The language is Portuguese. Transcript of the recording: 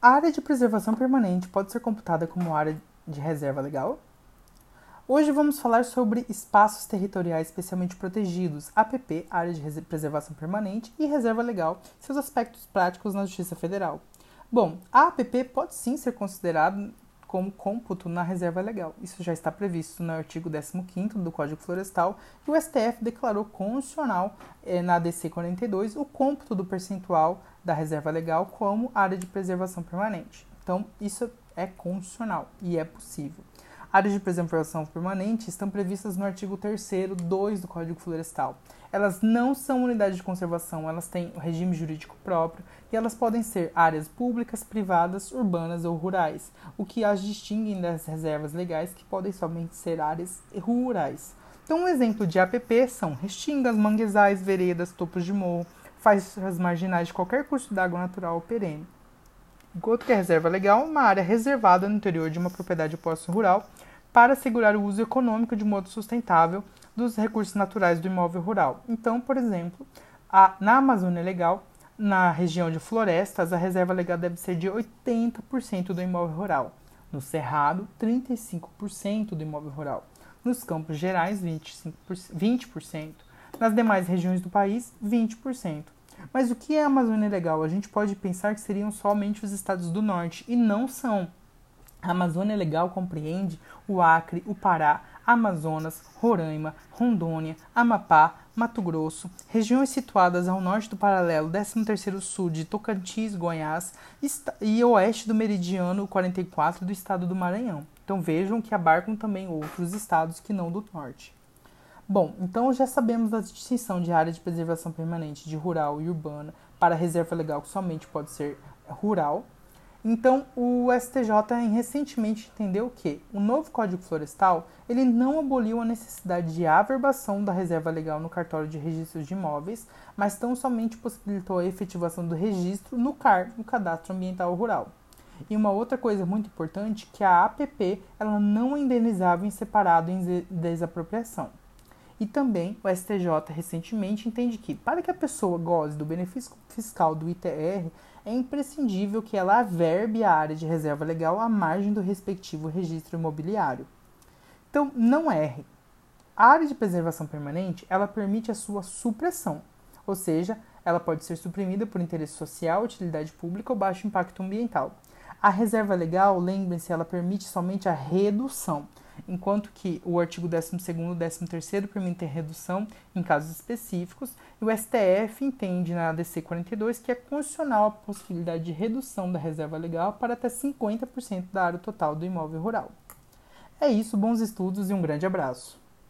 A área de preservação permanente pode ser computada como área de reserva legal? Hoje vamos falar sobre espaços territoriais especialmente protegidos, APP, área de preservação permanente, e reserva legal, seus aspectos práticos na Justiça Federal. Bom, a APP pode sim ser considerada como cômputo na reserva legal. Isso já está previsto no artigo 15 do Código Florestal e o STF declarou constitucional eh, na DC 42 o cômputo do percentual da reserva legal como área de preservação permanente. Então, isso é constitucional e é possível. Áreas de preservação permanente estão previstas no artigo 3 2 do Código Florestal. Elas não são unidades de conservação, elas têm regime jurídico próprio e elas podem ser áreas públicas, privadas, urbanas ou rurais, o que as distinguem das reservas legais que podem somente ser áreas rurais. Então, um exemplo de APP são restingas, manguezais, veredas, topos de morro, faixas marginais de qualquer curso d'água natural ou perene. Enquanto que a reserva legal é uma área reservada no interior de uma propriedade de posse rural para assegurar o uso econômico de modo sustentável dos recursos naturais do imóvel rural. Então, por exemplo, a, na Amazônia Legal, na região de florestas, a reserva legal deve ser de 80% do imóvel rural. No Cerrado, 35% do imóvel rural. Nos Campos Gerais, 25%, 20%. Nas demais regiões do país, 20%. Mas o que é a Amazônia Legal? A gente pode pensar que seriam somente os estados do norte, e não são. A Amazônia Legal compreende o Acre, o Pará, Amazonas, Roraima, Rondônia, Amapá, Mato Grosso, regiões situadas ao norte do paralelo 13º Sul de Tocantins, Goiás e oeste do meridiano 44 do estado do Maranhão. Então vejam que abarcam também outros estados que não do norte. Bom, então já sabemos a distinção de área de preservação permanente de rural e urbana para reserva legal que somente pode ser rural. Então, o STJ recentemente entendeu que o novo Código Florestal ele não aboliu a necessidade de averbação da reserva legal no cartório de registros de imóveis, mas tão somente possibilitou a efetivação do registro no CAR, no Cadastro Ambiental Rural. E uma outra coisa muito importante que a APP ela não indenizava em separado em desapropriação. E também o STJ recentemente entende que, para que a pessoa goze do benefício fiscal do ITR, é imprescindível que ela averbe a área de reserva legal à margem do respectivo registro imobiliário. Então, não erre. A área de preservação permanente, ela permite a sua supressão, ou seja, ela pode ser suprimida por interesse social, utilidade pública ou baixo impacto ambiental. A reserva legal, lembrem-se, ela permite somente a redução, enquanto que o artigo 12 e 13 permitem redução em casos específicos, e o STF entende na ADC 42 que é constitucional a possibilidade de redução da reserva legal para até 50% da área total do imóvel rural. É isso, bons estudos e um grande abraço.